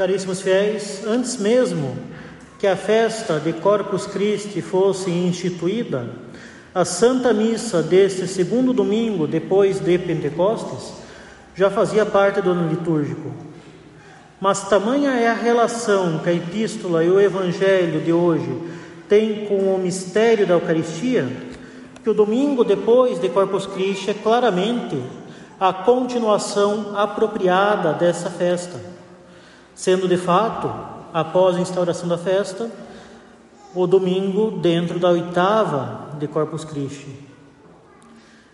Caríssimos fiéis, antes mesmo que a festa de Corpus Christi fosse instituída, a Santa Missa deste segundo domingo depois de Pentecostes já fazia parte do ano litúrgico. Mas tamanha é a relação que a epístola e o evangelho de hoje têm com o mistério da Eucaristia, que o domingo depois de Corpus Christi é claramente a continuação apropriada dessa festa sendo de fato, após a instauração da festa, o domingo dentro da oitava de Corpus Christi.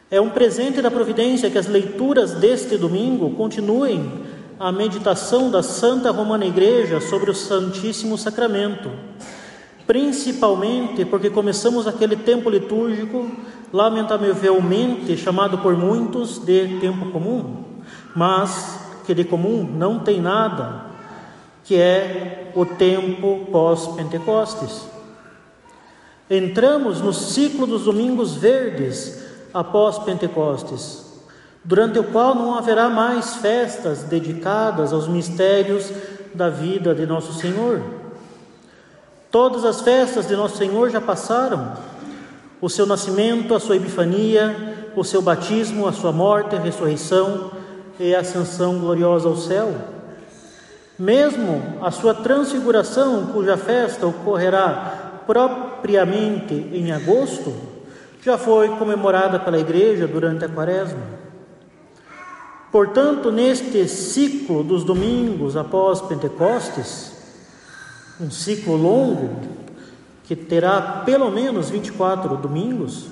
É um presente da providência que as leituras deste domingo continuem a meditação da Santa Romana Igreja sobre o Santíssimo Sacramento, principalmente porque começamos aquele tempo litúrgico, lamentavelmente chamado por muitos de tempo comum, mas que de comum não tem nada, que é o tempo pós-Pentecostes. Entramos no ciclo dos domingos verdes após Pentecostes, durante o qual não haverá mais festas dedicadas aos mistérios da vida de Nosso Senhor. Todas as festas de Nosso Senhor já passaram: o seu nascimento, a sua epifania, o seu batismo, a sua morte, a ressurreição e a ascensão gloriosa ao céu. Mesmo a sua transfiguração, cuja festa ocorrerá propriamente em agosto, já foi comemorada pela Igreja durante a Quaresma. Portanto, neste ciclo dos domingos após Pentecostes, um ciclo longo, que terá pelo menos 24 domingos,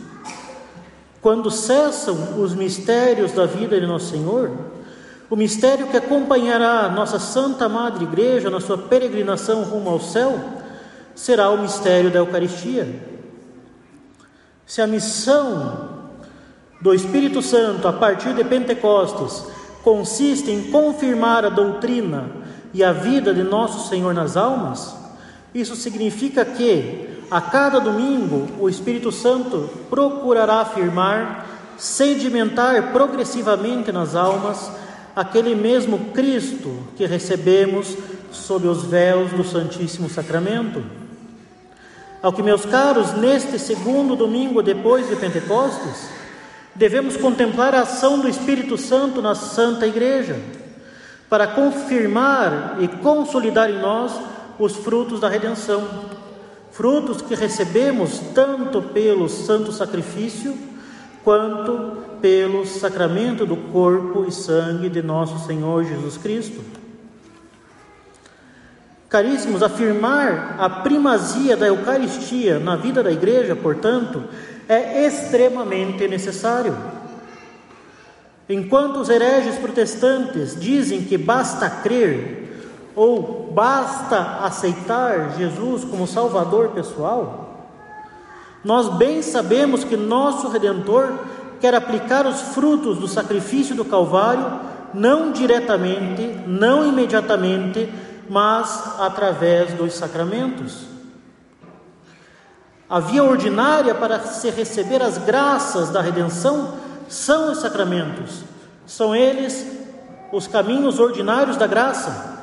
quando cessam os mistérios da vida de Nosso Senhor, o mistério que acompanhará nossa Santa Madre Igreja na sua peregrinação rumo ao céu será o mistério da Eucaristia. Se a missão do Espírito Santo a partir de Pentecostes consiste em confirmar a doutrina e a vida de nosso Senhor nas almas, isso significa que a cada domingo o Espírito Santo procurará afirmar, sedimentar progressivamente nas almas aquele mesmo Cristo que recebemos sob os véus do Santíssimo Sacramento. Ao que, meus caros, neste segundo domingo depois de Pentecostes, devemos contemplar a ação do Espírito Santo na Santa Igreja, para confirmar e consolidar em nós os frutos da redenção, frutos que recebemos tanto pelo santo sacrifício quanto pelo sacramento do corpo e sangue de nosso Senhor Jesus Cristo. Caríssimos, afirmar a primazia da Eucaristia na vida da igreja, portanto, é extremamente necessário. Enquanto os hereges protestantes dizem que basta crer ou basta aceitar Jesus como Salvador pessoal, nós bem sabemos que nosso Redentor quer aplicar os frutos do sacrifício do Calvário, não diretamente, não imediatamente, mas através dos sacramentos. A via ordinária para se receber as graças da redenção são os sacramentos, são eles os caminhos ordinários da graça.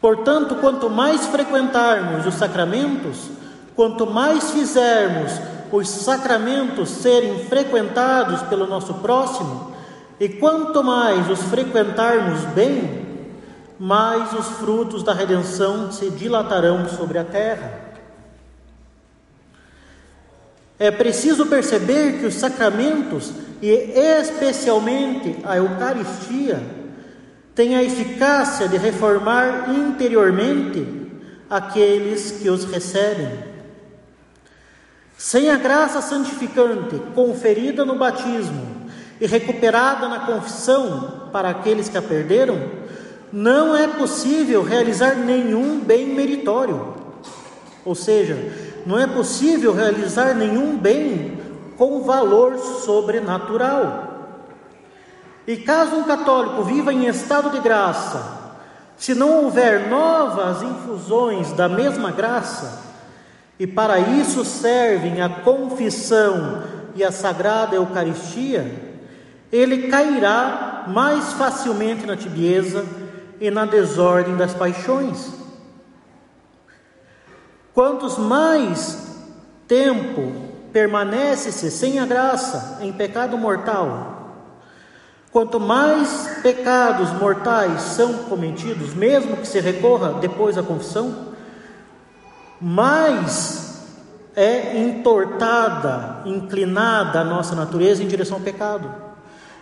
Portanto, quanto mais frequentarmos os sacramentos, quanto mais fizermos os sacramentos serem frequentados pelo nosso próximo, e quanto mais os frequentarmos bem, mais os frutos da redenção se dilatarão sobre a terra. É preciso perceber que os sacramentos, e especialmente a Eucaristia, têm a eficácia de reformar interiormente aqueles que os recebem. Sem a graça santificante conferida no batismo e recuperada na confissão para aqueles que a perderam, não é possível realizar nenhum bem meritório. Ou seja, não é possível realizar nenhum bem com valor sobrenatural. E caso um católico viva em estado de graça, se não houver novas infusões da mesma graça, e para isso servem a confissão e a sagrada Eucaristia, ele cairá mais facilmente na tibieza e na desordem das paixões. Quantos mais tempo permanece-se sem a graça em pecado mortal, quanto mais pecados mortais são cometidos, mesmo que se recorra depois à confissão, mais é entortada, inclinada a nossa natureza em direção ao pecado.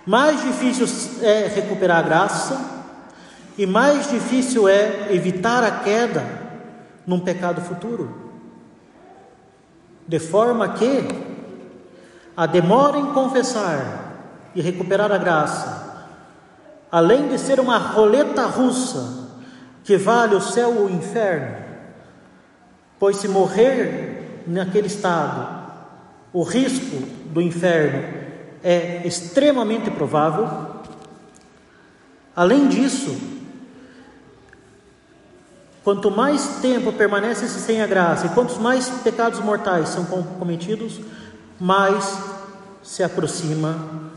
Mais difícil é recuperar a graça e mais difícil é evitar a queda num pecado futuro. De forma que a demora em confessar e recuperar a graça, além de ser uma roleta russa que vale o céu ou o inferno, Pois se morrer naquele estado, o risco do inferno é extremamente provável. Além disso, quanto mais tempo permanece -se sem a graça e quantos mais pecados mortais são cometidos, mais se aproxima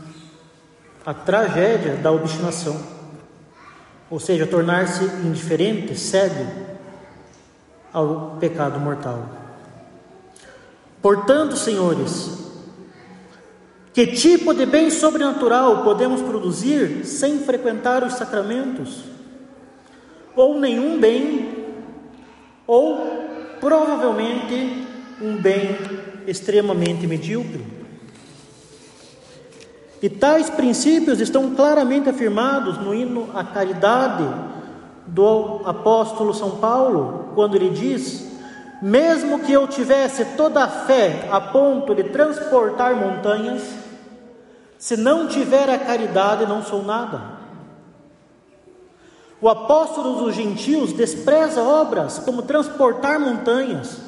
a tragédia da obstinação, ou seja, tornar-se indiferente, cego ao pecado mortal. Portanto, senhores, que tipo de bem sobrenatural podemos produzir sem frequentar os sacramentos? Ou nenhum bem, ou provavelmente um bem extremamente medíocre. E tais princípios estão claramente afirmados no hino à caridade do apóstolo São Paulo, quando ele diz: Mesmo que eu tivesse toda a fé a ponto de transportar montanhas, se não tiver a caridade, não sou nada. O apóstolo dos gentios despreza obras como transportar montanhas,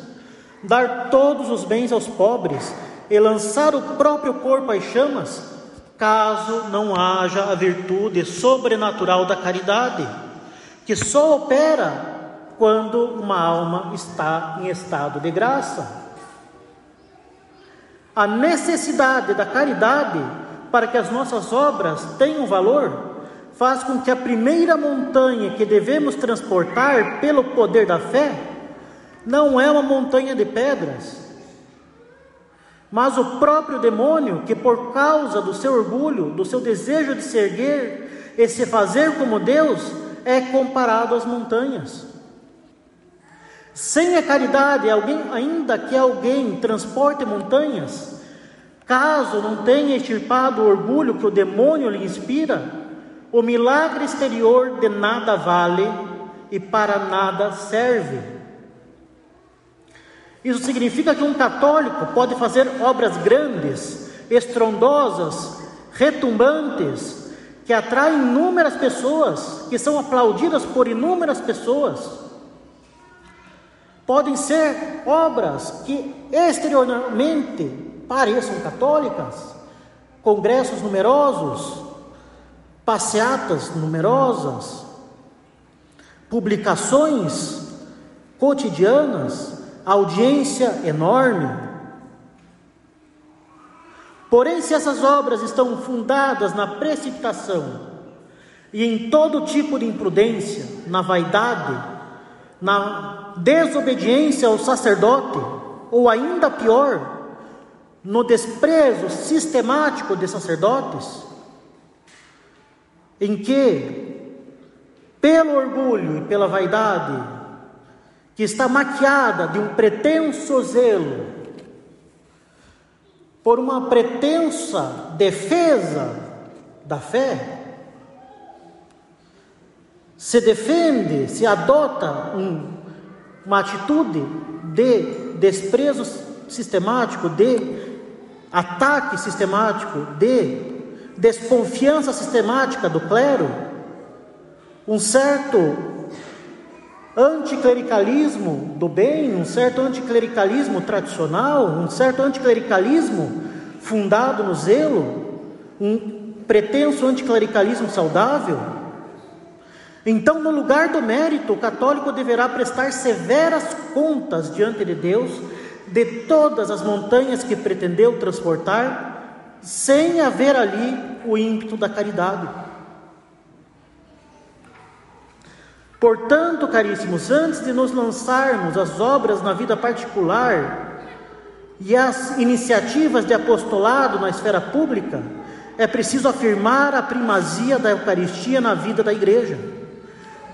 dar todos os bens aos pobres e lançar o próprio corpo às chamas, caso não haja a virtude sobrenatural da caridade que só opera quando uma alma está em estado de graça. A necessidade da caridade para que as nossas obras tenham valor faz com que a primeira montanha que devemos transportar pelo poder da fé não é uma montanha de pedras, mas o próprio demônio que, por causa do seu orgulho, do seu desejo de se erguer e se fazer como Deus, é comparado às montanhas. Sem a caridade, alguém, ainda que alguém transporte montanhas, caso não tenha extirpado o orgulho que o demônio lhe inspira, o milagre exterior de nada vale e para nada serve. Isso significa que um católico pode fazer obras grandes, estrondosas, retumbantes, que atrai inúmeras pessoas, que são aplaudidas por inúmeras pessoas. Podem ser obras que exteriormente pareçam católicas, congressos numerosos, passeatas numerosas, publicações cotidianas, audiência enorme, Porém, se essas obras estão fundadas na precipitação e em todo tipo de imprudência, na vaidade, na desobediência ao sacerdote, ou ainda pior, no desprezo sistemático de sacerdotes, em que, pelo orgulho e pela vaidade, que está maquiada de um pretenso zelo por uma pretensa defesa da fé, se defende, se adota um, uma atitude de desprezo sistemático, de ataque sistemático, de desconfiança sistemática do clero, um certo anticlericalismo do bem, um certo anticlericalismo tradicional, um certo anticlericalismo fundado no zelo, um pretenso anticlericalismo saudável. Então, no lugar do mérito, o católico deverá prestar severas contas diante de Deus de todas as montanhas que pretendeu transportar, sem haver ali o ímpeto da caridade. Portanto, caríssimos, antes de nos lançarmos as obras na vida particular e as iniciativas de apostolado na esfera pública, é preciso afirmar a primazia da Eucaristia na vida da igreja.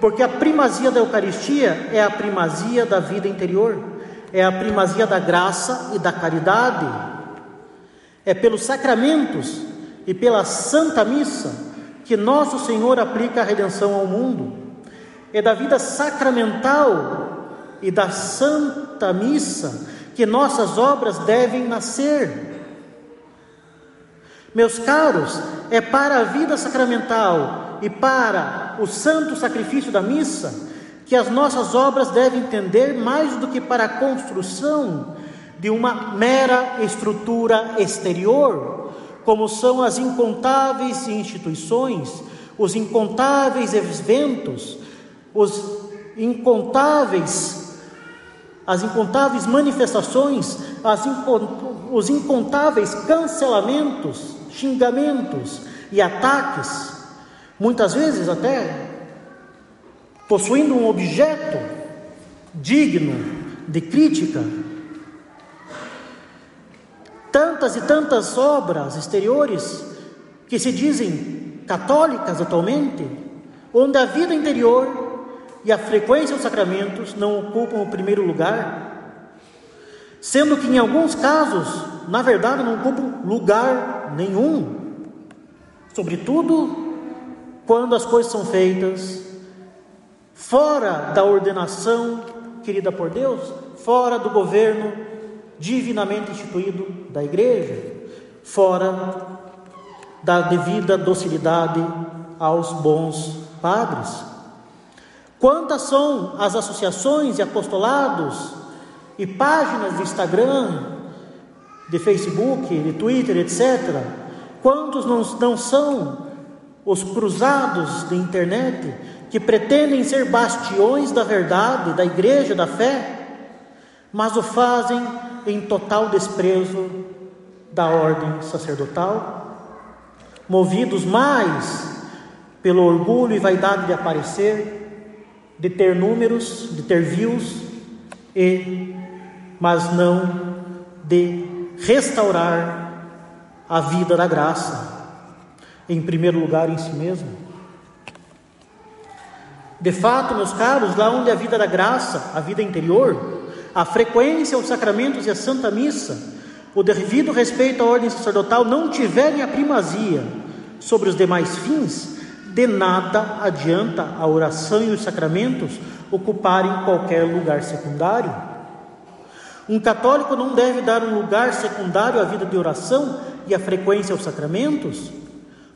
Porque a primazia da Eucaristia é a primazia da vida interior, é a primazia da graça e da caridade. É pelos sacramentos e pela Santa Missa que nosso Senhor aplica a redenção ao mundo é da vida sacramental e da Santa Missa que nossas obras devem nascer. Meus caros, é para a vida sacramental e para o santo sacrifício da missa que as nossas obras devem tender mais do que para a construção de uma mera estrutura exterior, como são as incontáveis instituições, os incontáveis eventos, os incontáveis, as incontáveis manifestações, as os incontáveis cancelamentos, xingamentos e ataques, muitas vezes até possuindo um objeto digno de crítica. Tantas e tantas obras exteriores que se dizem católicas atualmente, onde a vida interior e a frequência dos sacramentos não ocupam o primeiro lugar, sendo que em alguns casos, na verdade, não ocupam lugar nenhum, sobretudo quando as coisas são feitas fora da ordenação querida por Deus, fora do governo divinamente instituído da igreja, fora da devida docilidade aos bons padres. Quantas são as associações e apostolados e páginas de Instagram, de Facebook, de Twitter, etc. Quantos não, não são os cruzados de internet que pretendem ser bastiões da verdade, da igreja, da fé, mas o fazem em total desprezo da ordem sacerdotal, movidos mais pelo orgulho e vaidade de aparecer de ter números, de ter views, e, mas não de restaurar a vida da graça, em primeiro lugar em si mesmo. De fato, meus caros, lá onde a vida da graça, a vida interior, a frequência aos sacramentos e a Santa Missa, o devido respeito à ordem sacerdotal não tiverem a primazia sobre os demais fins, de nada adianta a oração e os sacramentos ocuparem qualquer lugar secundário. Um católico não deve dar um lugar secundário à vida de oração e à frequência aos sacramentos,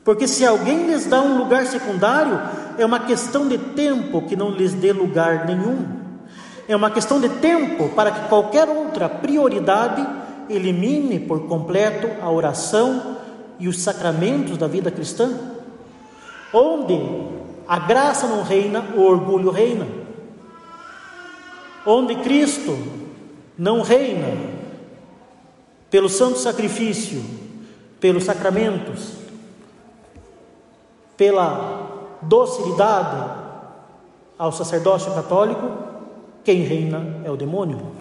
porque se alguém lhes dá um lugar secundário, é uma questão de tempo que não lhes dê lugar nenhum. É uma questão de tempo para que qualquer outra prioridade elimine por completo a oração e os sacramentos da vida cristã. Onde a graça não reina, o orgulho reina. Onde Cristo não reina, pelo santo sacrifício, pelos sacramentos, pela docilidade ao sacerdócio católico, quem reina é o demônio.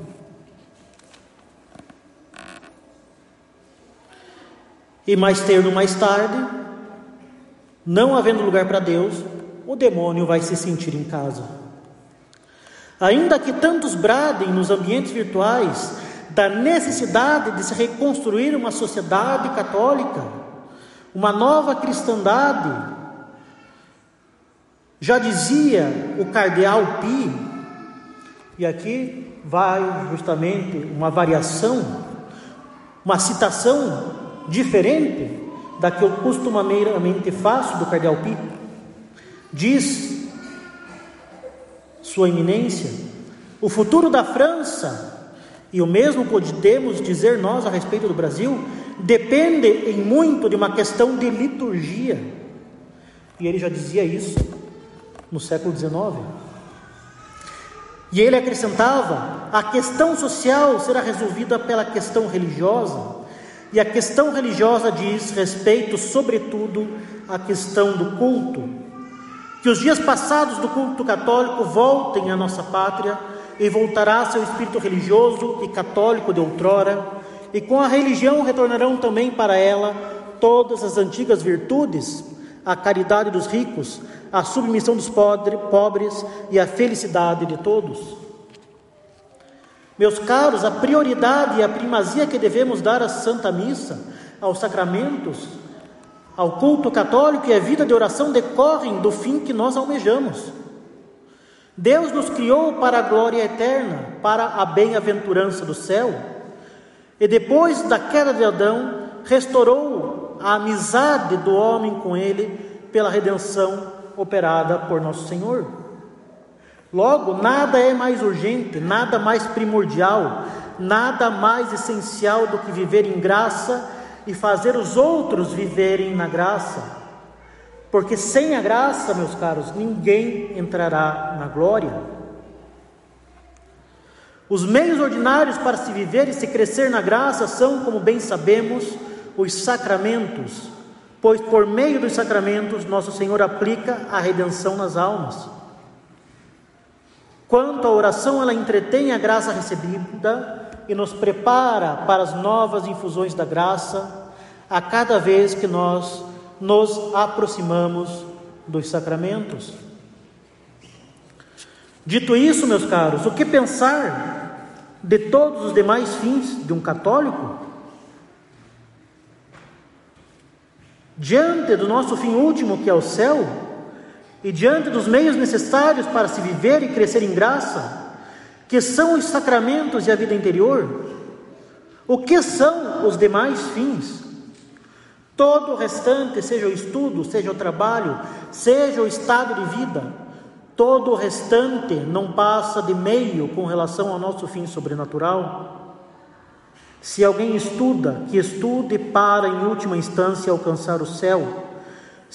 E mais terno, mais tarde, não havendo lugar para Deus, o demônio vai se sentir em casa. Ainda que tantos bradem nos ambientes virtuais da necessidade de se reconstruir uma sociedade católica, uma nova cristandade, já dizia o cardeal Pi, e aqui vai justamente uma variação, uma citação diferente da que eu costumeiramente faço do Cardeal Pi. Diz Sua Eminência, o futuro da França, e o mesmo podemos dizer nós a respeito do Brasil, depende em muito de uma questão de liturgia. E ele já dizia isso no século XIX. E ele acrescentava: a questão social será resolvida pela questão religiosa. E a questão religiosa diz respeito, sobretudo, à questão do culto, Que os dias passados do culto católico voltem à nossa pátria e voltará seu espírito religioso e católico de outrora, e com a religião retornarão também para ela todas as antigas virtudes, a caridade dos ricos, a submissão dos pobres e a felicidade de todos. Meus caros, a prioridade e a primazia que devemos dar à Santa Missa, aos sacramentos, ao culto católico e à vida de oração decorrem do fim que nós almejamos. Deus nos criou para a glória eterna, para a bem-aventurança do céu, e depois da queda de Adão, restaurou a amizade do homem com ele pela redenção operada por nosso Senhor. Logo, nada é mais urgente, nada mais primordial, nada mais essencial do que viver em graça e fazer os outros viverem na graça. Porque sem a graça, meus caros, ninguém entrará na glória. Os meios ordinários para se viver e se crescer na graça são, como bem sabemos, os sacramentos, pois por meio dos sacramentos nosso Senhor aplica a redenção nas almas. Quanto à oração, ela entretém a graça recebida e nos prepara para as novas infusões da graça a cada vez que nós nos aproximamos dos sacramentos. Dito isso, meus caros, o que pensar de todos os demais fins de um católico? Diante do nosso fim último, que é o céu, e diante dos meios necessários para se viver e crescer em graça, que são os sacramentos e a vida interior? O que são os demais fins? Todo o restante, seja o estudo, seja o trabalho, seja o estado de vida, todo o restante não passa de meio com relação ao nosso fim sobrenatural. Se alguém estuda, que estude para, em última instância, alcançar o céu.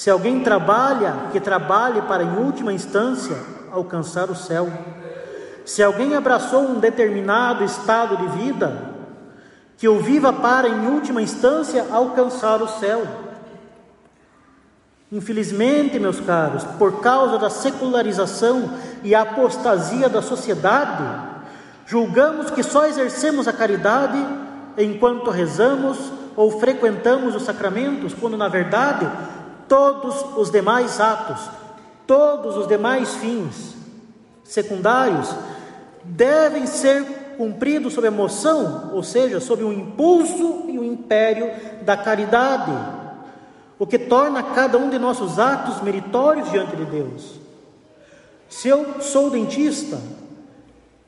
Se alguém trabalha, que trabalhe para, em última instância, alcançar o céu. Se alguém abraçou um determinado estado de vida, que o viva para, em última instância, alcançar o céu. Infelizmente, meus caros, por causa da secularização e apostasia da sociedade, julgamos que só exercemos a caridade enquanto rezamos ou frequentamos os sacramentos, quando na verdade todos os demais atos, todos os demais fins secundários devem ser cumpridos sob emoção, ou seja, sob o impulso e o império da caridade, o que torna cada um de nossos atos meritórios diante de Deus. Se eu sou dentista,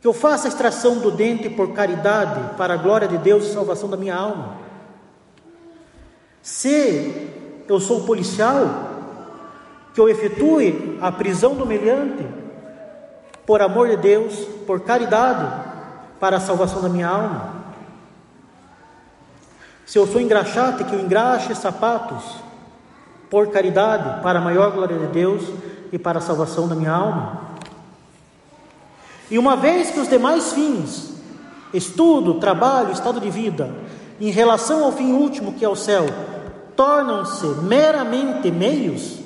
que eu faça a extração do dente por caridade, para a glória de Deus e salvação da minha alma. Se eu sou policial, que eu efetue a prisão do meliante por amor de Deus, por caridade, para a salvação da minha alma. Se eu sou engraxate, que eu engraxe sapatos, por caridade, para a maior glória de Deus e para a salvação da minha alma. E uma vez que os demais fins, estudo, trabalho, estado de vida, em relação ao fim último que é o céu, tornam-se meramente meios,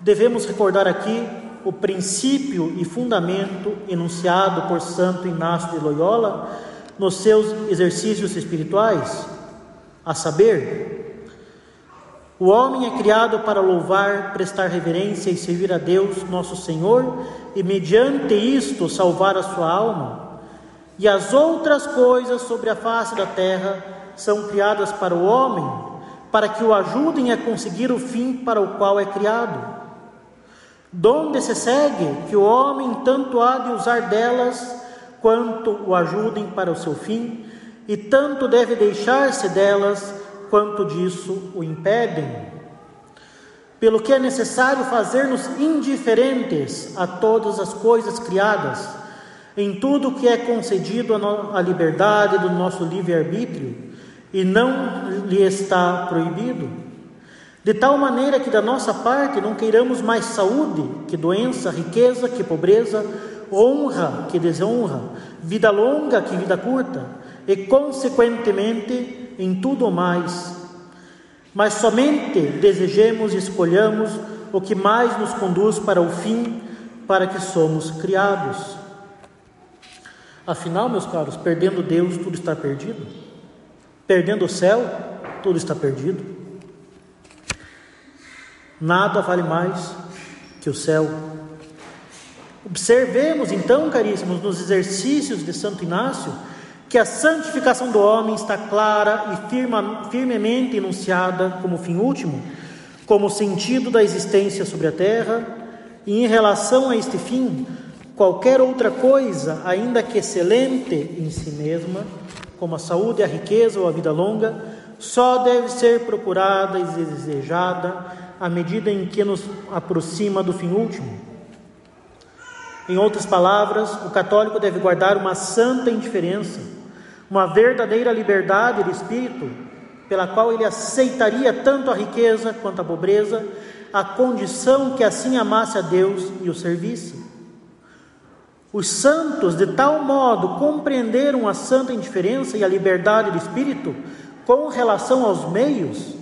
devemos recordar aqui o princípio e fundamento enunciado por Santo Inácio de Loyola nos seus exercícios espirituais, a saber, o homem é criado para louvar, prestar reverência e servir a Deus, nosso Senhor, e mediante isto salvar a sua alma. E as outras coisas sobre a face da terra são criadas para o homem, para que o ajudem a conseguir o fim para o qual é criado Donde se segue que o homem tanto há de usar delas, quanto o ajudem para o seu fim, e tanto deve deixar-se delas, quanto disso o impedem. Pelo que é necessário fazer-nos indiferentes a todas as coisas criadas, em tudo que é concedido a liberdade do nosso livre-arbítrio, e não lhe está proibido de tal maneira que da nossa parte não queiramos mais saúde que doença, riqueza que pobreza, honra que desonra, vida longa que vida curta, e consequentemente em tudo mais. Mas somente desejemos e escolhamos o que mais nos conduz para o fim para que somos criados. Afinal, meus caros, perdendo Deus, tudo está perdido. Perdendo o céu, tudo está perdido. Nada vale mais que o céu. Observemos então, caríssimos, nos exercícios de Santo Inácio, que a santificação do homem está clara e firma, firmemente enunciada como fim último, como sentido da existência sobre a terra e em relação a este fim, qualquer outra coisa, ainda que excelente em si mesma, como a saúde, a riqueza ou a vida longa, só deve ser procurada e desejada à medida em que nos aproxima do fim último. Em outras palavras, o católico deve guardar uma santa indiferença, uma verdadeira liberdade de espírito, pela qual ele aceitaria tanto a riqueza quanto a pobreza, a condição que assim amasse a Deus e o servisse. Os santos, de tal modo, compreenderam a santa indiferença e a liberdade de espírito com relação aos meios,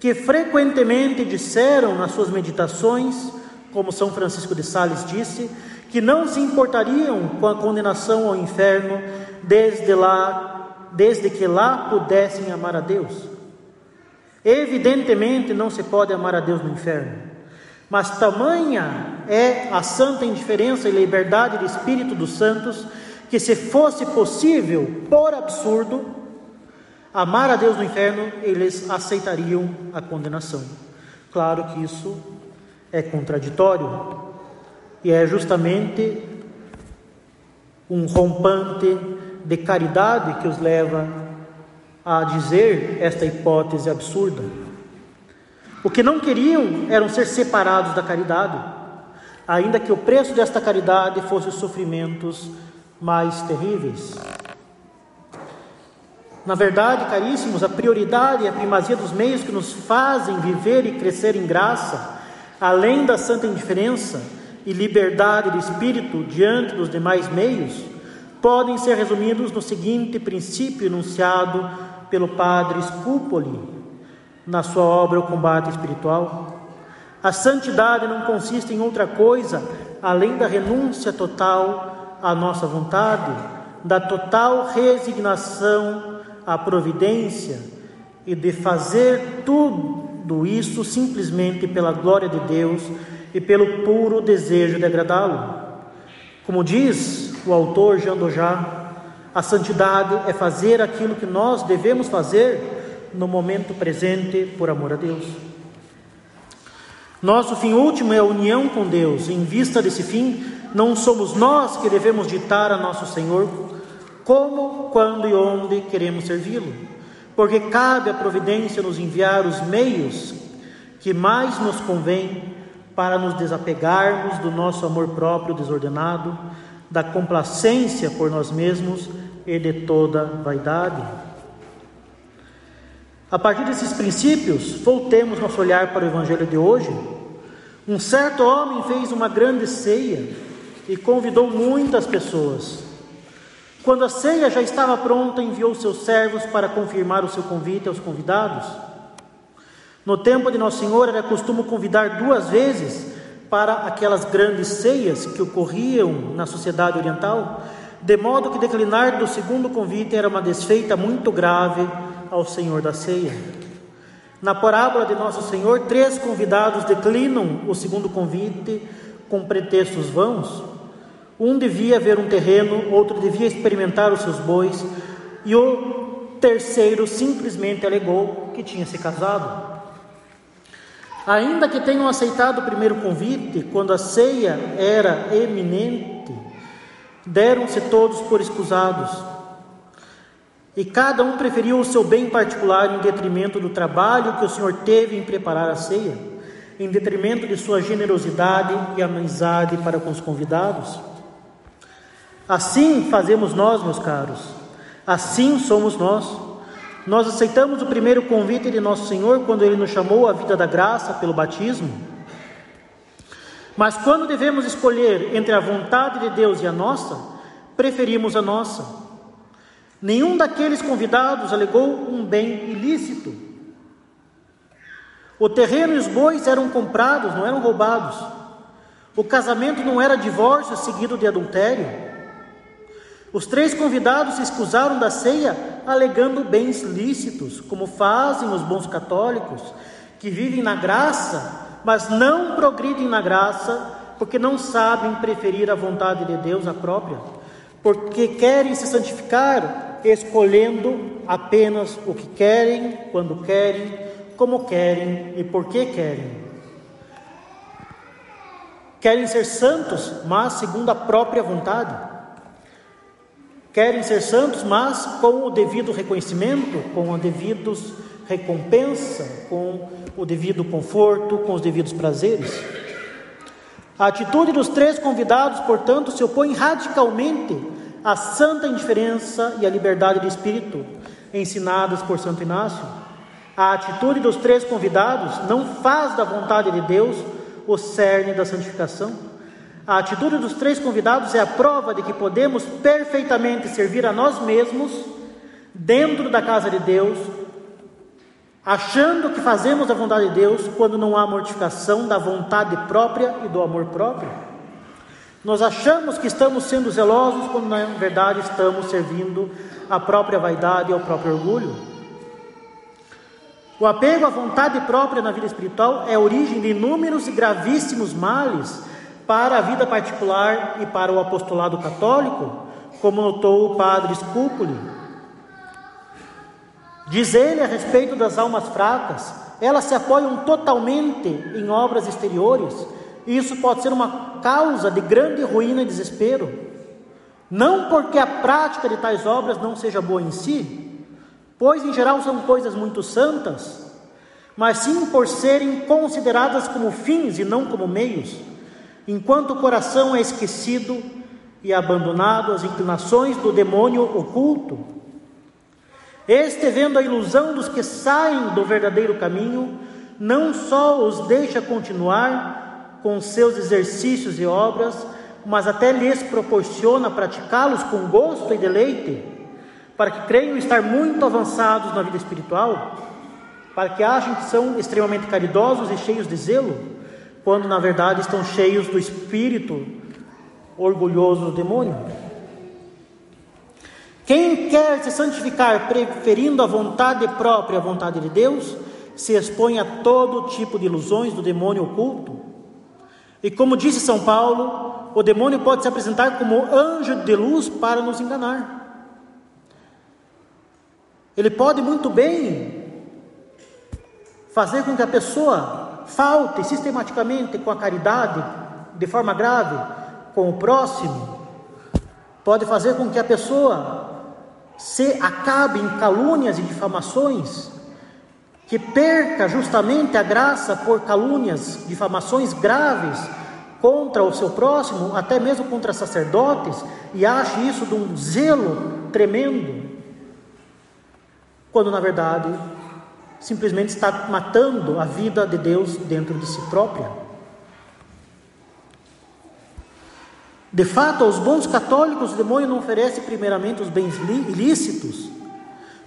que frequentemente disseram nas suas meditações, como São Francisco de Sales disse, que não se importariam com a condenação ao inferno desde lá, desde que lá pudessem amar a Deus. Evidentemente não se pode amar a Deus no inferno, mas tamanha é a santa indiferença e liberdade de espírito dos santos que, se fosse possível, por absurdo, amar a Deus no inferno, eles aceitariam a condenação. Claro que isso é contraditório e é justamente um rompante de caridade que os leva a dizer esta hipótese absurda. O que não queriam eram ser separados da caridade, ainda que o preço desta caridade fosse os sofrimentos mais terríveis. Na verdade, caríssimos, a prioridade e a primazia dos meios que nos fazem viver e crescer em graça, além da santa indiferença e liberdade de espírito diante dos demais meios, podem ser resumidos no seguinte princípio enunciado pelo padre Scupoli na sua obra O Combate Espiritual. A santidade não consiste em outra coisa além da renúncia total à nossa vontade, da total resignação à providência e de fazer tudo isso simplesmente pela glória de Deus e pelo puro desejo de agradá-lo. Como diz o autor Jean Dojat, a santidade é fazer aquilo que nós devemos fazer no momento presente por amor a Deus. Nosso fim último é a união com Deus. Em vista desse fim, não somos nós que devemos ditar a nosso Senhor como, quando e onde queremos servi-lo, porque cabe à providência nos enviar os meios que mais nos convém para nos desapegarmos do nosso amor próprio desordenado, da complacência por nós mesmos e de toda vaidade. A partir desses princípios, voltemos nosso olhar para o Evangelho de hoje. Um certo homem fez uma grande ceia e convidou muitas pessoas. Quando a ceia já estava pronta, enviou seus servos para confirmar o seu convite aos convidados. No tempo de Nosso Senhor era costume convidar duas vezes para aquelas grandes ceias que ocorriam na sociedade oriental, de modo que declinar do segundo convite era uma desfeita muito grave ao Senhor da ceia. Na parábola de Nosso Senhor, três convidados declinam o segundo convite com pretextos vãos. Um devia ver um terreno, outro devia experimentar os seus bois, e o terceiro simplesmente alegou que tinha se casado. Ainda que tenham aceitado o primeiro convite, quando a ceia era eminente, Deram-se todos por escusados, e cada um preferiu o seu bem particular em detrimento do trabalho que o Senhor teve em preparar a ceia, em detrimento de sua generosidade e amizade para com os convidados. Assim fazemos nós, meus caros, assim somos nós. Nós aceitamos o primeiro convite de nosso Senhor quando ele nos chamou à vida da graça pelo batismo mas quando devemos escolher entre a vontade de Deus e a nossa, preferimos a nossa. Nenhum daqueles convidados alegou um bem ilícito. O terreno e os bois eram comprados, não eram roubados. O casamento não era divórcio seguido de adultério. Os três convidados se excusaram da ceia alegando bens lícitos, como fazem os bons católicos, que vivem na graça, mas não progridem na graça, porque não sabem preferir a vontade de Deus à própria, porque querem se santificar escolhendo apenas o que querem, quando querem, como querem e por que querem. Querem ser santos, mas segundo a própria vontade. Querem ser santos, mas com o devido reconhecimento, com a devidos recompensa, com o devido conforto, com os devidos prazeres. A atitude dos três convidados, portanto, se opõe radicalmente à santa indiferença e à liberdade de espírito ensinadas por Santo Inácio. A atitude dos três convidados não faz da vontade de Deus o cerne da santificação. A atitude dos três convidados é a prova de que podemos perfeitamente servir a nós mesmos dentro da casa de Deus, achando que fazemos a vontade de Deus quando não há mortificação da vontade própria e do amor próprio. Nós achamos que estamos sendo zelosos quando na verdade estamos servindo a própria vaidade e ao próprio orgulho. O apego à vontade própria na vida espiritual é origem de inúmeros e gravíssimos males para a vida particular e para o apostolado católico, como notou o padre Scupoli. Diz ele a respeito das almas fracas, elas se apoiam totalmente em obras exteriores, e isso pode ser uma causa de grande ruína e desespero. Não porque a prática de tais obras não seja boa em si, pois em geral são coisas muito santas, mas sim por serem consideradas como fins e não como meios, enquanto o coração é esquecido e abandonado às inclinações do demônio oculto. Este, vendo a ilusão dos que saem do verdadeiro caminho, não só os deixa continuar com seus exercícios e obras, mas até lhes proporciona praticá-los com gosto e deleite, para que creiam estar muito avançados na vida espiritual, para que achem que são extremamente caridosos e cheios de zelo, quando na verdade estão cheios do espírito orgulhoso do demônio. Quem quer se santificar preferindo a vontade própria à vontade de Deus, se expõe a todo tipo de ilusões do demônio oculto. E como disse São Paulo, o demônio pode se apresentar como anjo de luz para nos enganar. Ele pode muito bem fazer com que a pessoa falte sistematicamente com a caridade, de forma grave, com o próximo. Pode fazer com que a pessoa se acabe em calúnias e difamações, que perca justamente a graça por calúnias, difamações graves contra o seu próximo, até mesmo contra sacerdotes, e ache isso de um zelo tremendo, quando na verdade simplesmente está matando a vida de Deus dentro de si própria. De fato, aos bons católicos, o demônio não oferece primeiramente os bens ilícitos,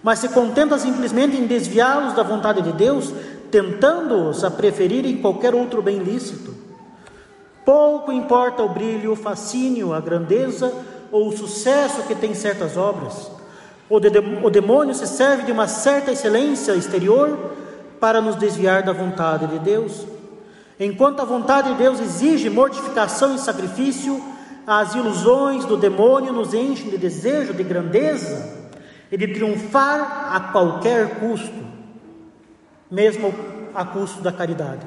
mas se contenta simplesmente em desviá-los da vontade de Deus, tentando-os a preferirem qualquer outro bem lícito. Pouco importa o brilho, o fascínio, a grandeza ou o sucesso que tem certas obras. O demônio se serve de uma certa excelência exterior para nos desviar da vontade de Deus. Enquanto a vontade de Deus exige mortificação e sacrifício, as ilusões do demônio nos enchem de desejo de grandeza e de triunfar a qualquer custo, mesmo a custo da caridade.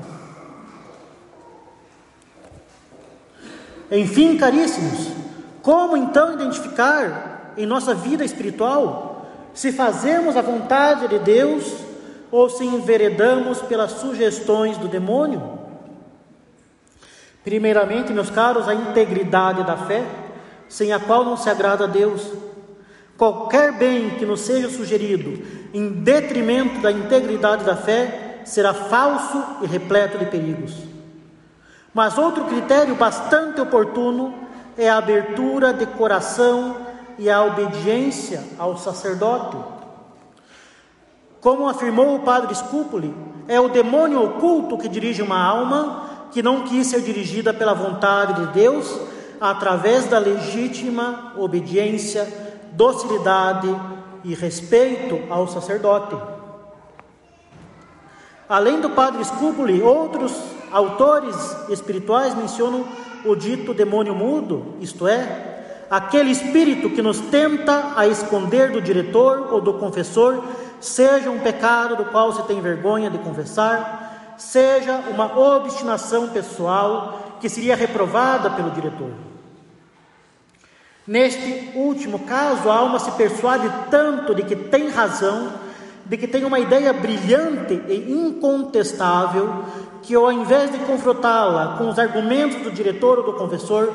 Enfim, caríssimos, como então identificar em nossa vida espiritual se fazemos a vontade de Deus ou se enveredamos pelas sugestões do demônio? Primeiramente, meus caros, a integridade da fé, sem a qual não se agrada a Deus. Qualquer bem que nos seja sugerido em detrimento da integridade da fé será falso e repleto de perigos. Mas outro critério bastante oportuno é a abertura de coração e a obediência ao sacerdote. Como afirmou o padre Scupoli, é o demônio oculto que dirige uma alma que não quis ser dirigida pela vontade de Deus através da legítima obediência, docilidade e respeito ao sacerdote. Além do padre Scupoli, outros autores espirituais mencionam o dito demônio mudo, isto é, aquele espírito que nos tenta a esconder do diretor ou do confessor, seja um pecado do qual se tem vergonha de confessar, seja uma obstinação pessoal que seria reprovada pelo diretor. Neste último caso, a alma se persuade tanto de que tem razão, de que tem uma ideia brilhante e incontestável, que ao invés de confrontá-la com os argumentos do diretor ou do confessor,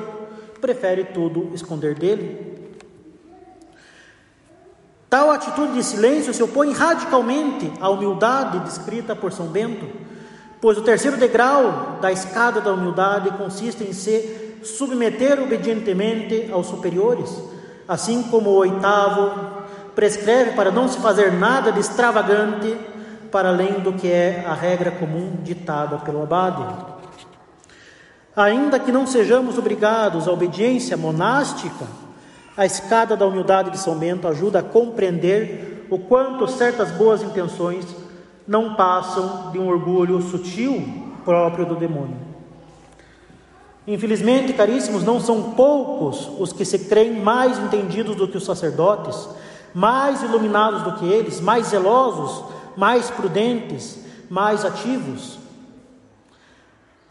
prefere tudo esconder dele. Tal atitude de silêncio se opõe radicalmente à humildade descrita por São Bento, pois o terceiro degrau da escada da humildade consiste em se submeter obedientemente aos superiores, assim como o oitavo prescreve para não se fazer nada de extravagante para além do que é a regra comum ditada pelo abade. Ainda que não sejamos obrigados à obediência monástica, a escada da humildade de São Bento ajuda a compreender o quanto certas boas intenções não passam de um orgulho sutil próprio do demônio. Infelizmente, caríssimos, não são poucos os que se creem mais entendidos do que os sacerdotes, mais iluminados do que eles, mais zelosos mais prudentes, mais ativos.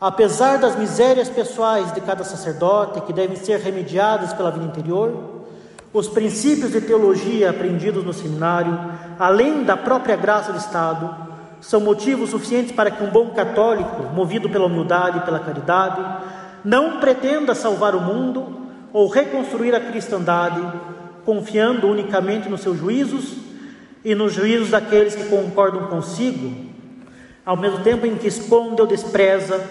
Apesar das misérias pessoais de cada sacerdote, que devem ser remediadas pela vida interior, os princípios de teologia aprendidos no seminário, além da própria graça do Estado, são motivos suficientes para que um bom católico, movido pela humildade e pela caridade, não pretenda salvar o mundo ou reconstruir a cristandade, confiando unicamente nos seus juízos e nos juízos daqueles que concordam consigo, ao mesmo tempo em que esconde ou despreza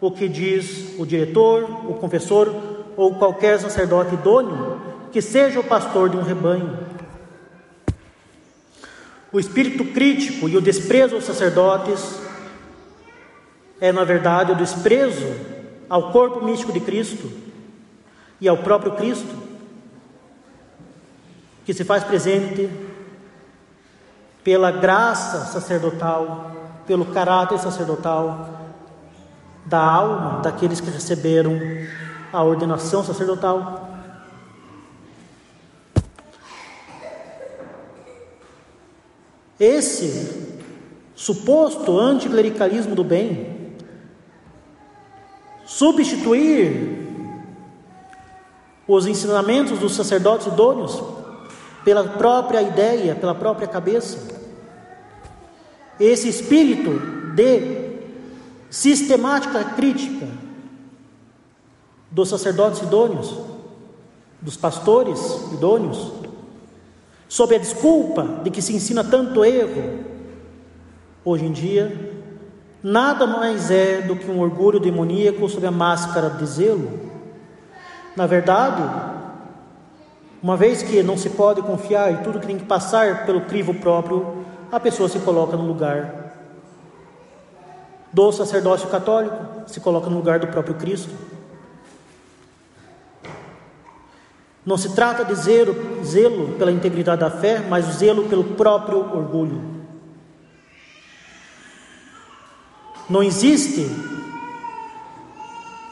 o que diz o diretor, o confessor ou qualquer sacerdote idôneo que seja o pastor de um rebanho. O espírito crítico e o desprezo aos sacerdotes é, na verdade, o desprezo ao corpo místico de Cristo e ao próprio Cristo, que se faz presente pela graça sacerdotal, pelo caráter sacerdotal da alma daqueles que receberam a ordenação sacerdotal. Esse suposto anticlericalismo do bem, substituir os ensinamentos dos sacerdotes idôneos pela própria ideia, pela própria cabeça. Esse espírito de sistemática crítica dos sacerdotes idôneos, dos pastores idôneos, sob a desculpa de que se ensina tanto erro, hoje em dia, nada mais é do que um orgulho demoníaco sob a máscara de zelo. Na verdade, uma vez que não se pode confiar e tudo que tem que passar pelo crivo próprio, a pessoa se coloca no lugar do sacerdócio católico, se coloca no lugar do próprio Cristo. Não se trata de zelo, zelo pela integridade da fé, mas zelo pelo próprio orgulho. Não existe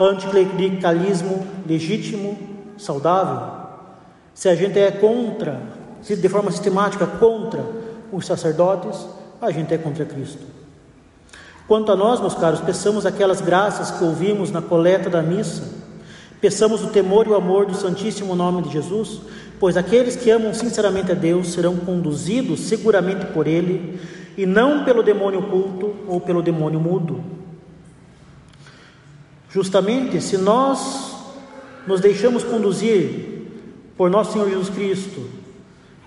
anticlericalismo legítimo, saudável, se a gente é contra, se de forma sistemática contra os sacerdotes, a gente é contra Cristo. Quanto a nós, meus caros, peçamos aquelas graças que ouvimos na coleta da missa, peçamos o temor e o amor do Santíssimo Nome de Jesus, pois aqueles que amam sinceramente a Deus serão conduzidos seguramente por Ele e não pelo demônio oculto ou pelo demônio mudo. Justamente se nós nos deixamos conduzir por nosso Senhor Jesus Cristo,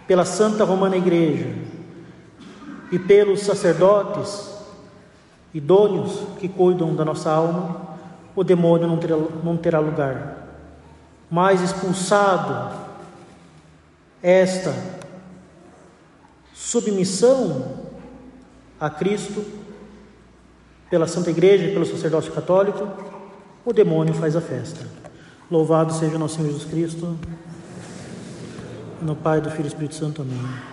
pela Santa Romana Igreja e pelos sacerdotes idôneos que cuidam da nossa alma, o demônio não terá, não terá lugar. Mas expulsado esta submissão a Cristo, pela Santa Igreja e pelo sacerdócio católico, o demônio faz a festa. Louvado seja o nosso Senhor Jesus Cristo. No Pai, do Filho e do Espírito Santo. Amém.